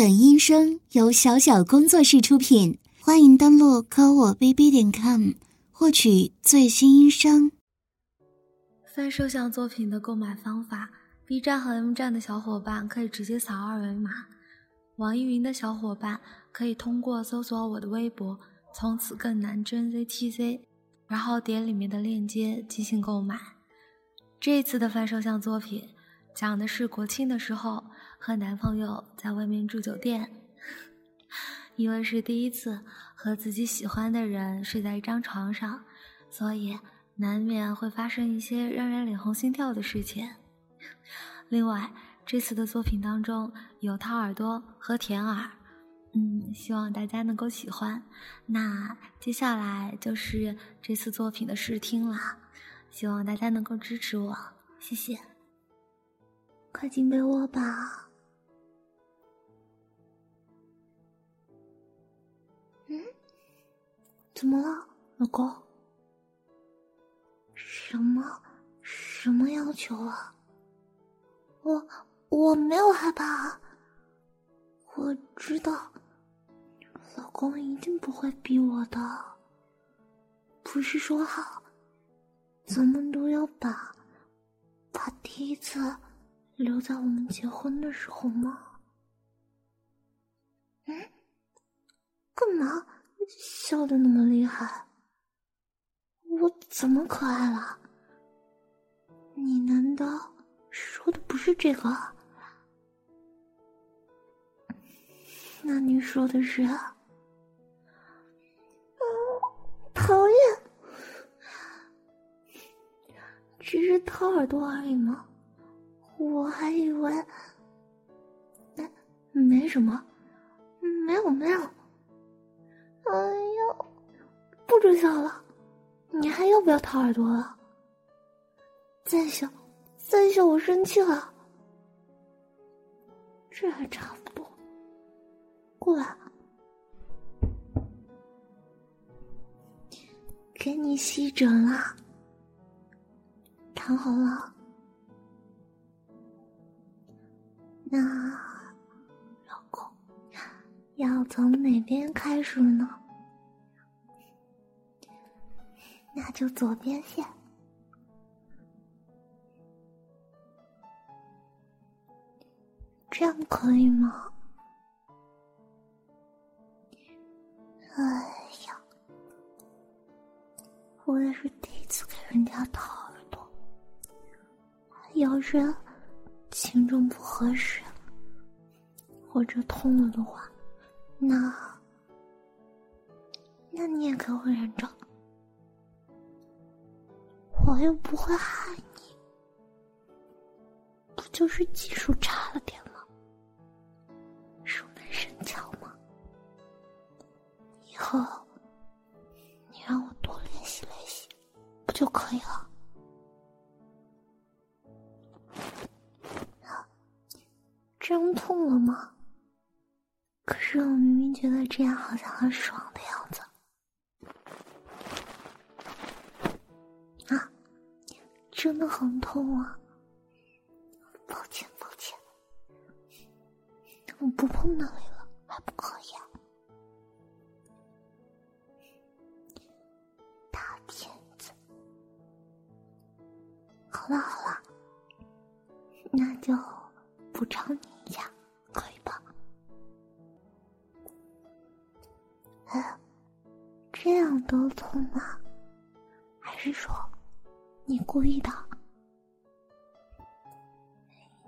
本音声由小小工作室出品，欢迎登录科我 bb 点 com 获取最新音声。翻摄像作品的购买方法：B 站和 M 站的小伙伴可以直接扫二维码，网易云的小伙伴可以通过搜索我的微博“从此更难真 ZTZ”，然后点里面的链接进行购买。这次的翻摄像作品。讲的是国庆的时候和男朋友在外面住酒店，因为是第一次和自己喜欢的人睡在一张床上，所以难免会发生一些让人脸红心跳的事情。另外，这次的作品当中有掏耳朵和舔耳，嗯，希望大家能够喜欢。那接下来就是这次作品的试听啦，希望大家能够支持我，谢谢。快进被窝吧。怎么了，老公？什么什么要求啊？我我没有害怕，我知道，老公一定不会逼我的。不是说好，咱们都要把把第一次。留在我们结婚的时候吗？嗯，干嘛笑的那么厉害？我怎么可爱了？你难道说的不是这个？那你说的是？讨厌，只是掏耳朵而已吗？我还以为，没没什么，没有没有。哎呀，不准笑了！你还要不要掏耳朵了？再笑，再笑我生气了。这还差不多。过来，给你吸枕了，躺好了。那，老公，要从哪边开始呢？那就左边线，这样可以吗？哎呀，我也是第一次给人家掏耳朵，要是……轻重不合适，或者痛了的话，那那你也给我忍着，又不会害你，不就是技术差了点吗？熟能生巧吗？以后你让我多练习练习，不就可以了？真痛了吗？可是我明明觉得这样好像很爽的样子。真的很痛啊！抱歉，抱歉，我不碰那里了，还不可以啊？大骗子！好了好了，那就补偿你一下，可以吧。这样都痛吗？还是说你故意的？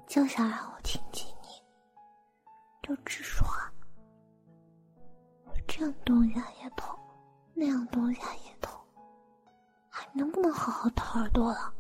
就想让我亲亲你，就直说。我这样动一下也痛，那样动一下也痛，还能不能好好掏耳朵了？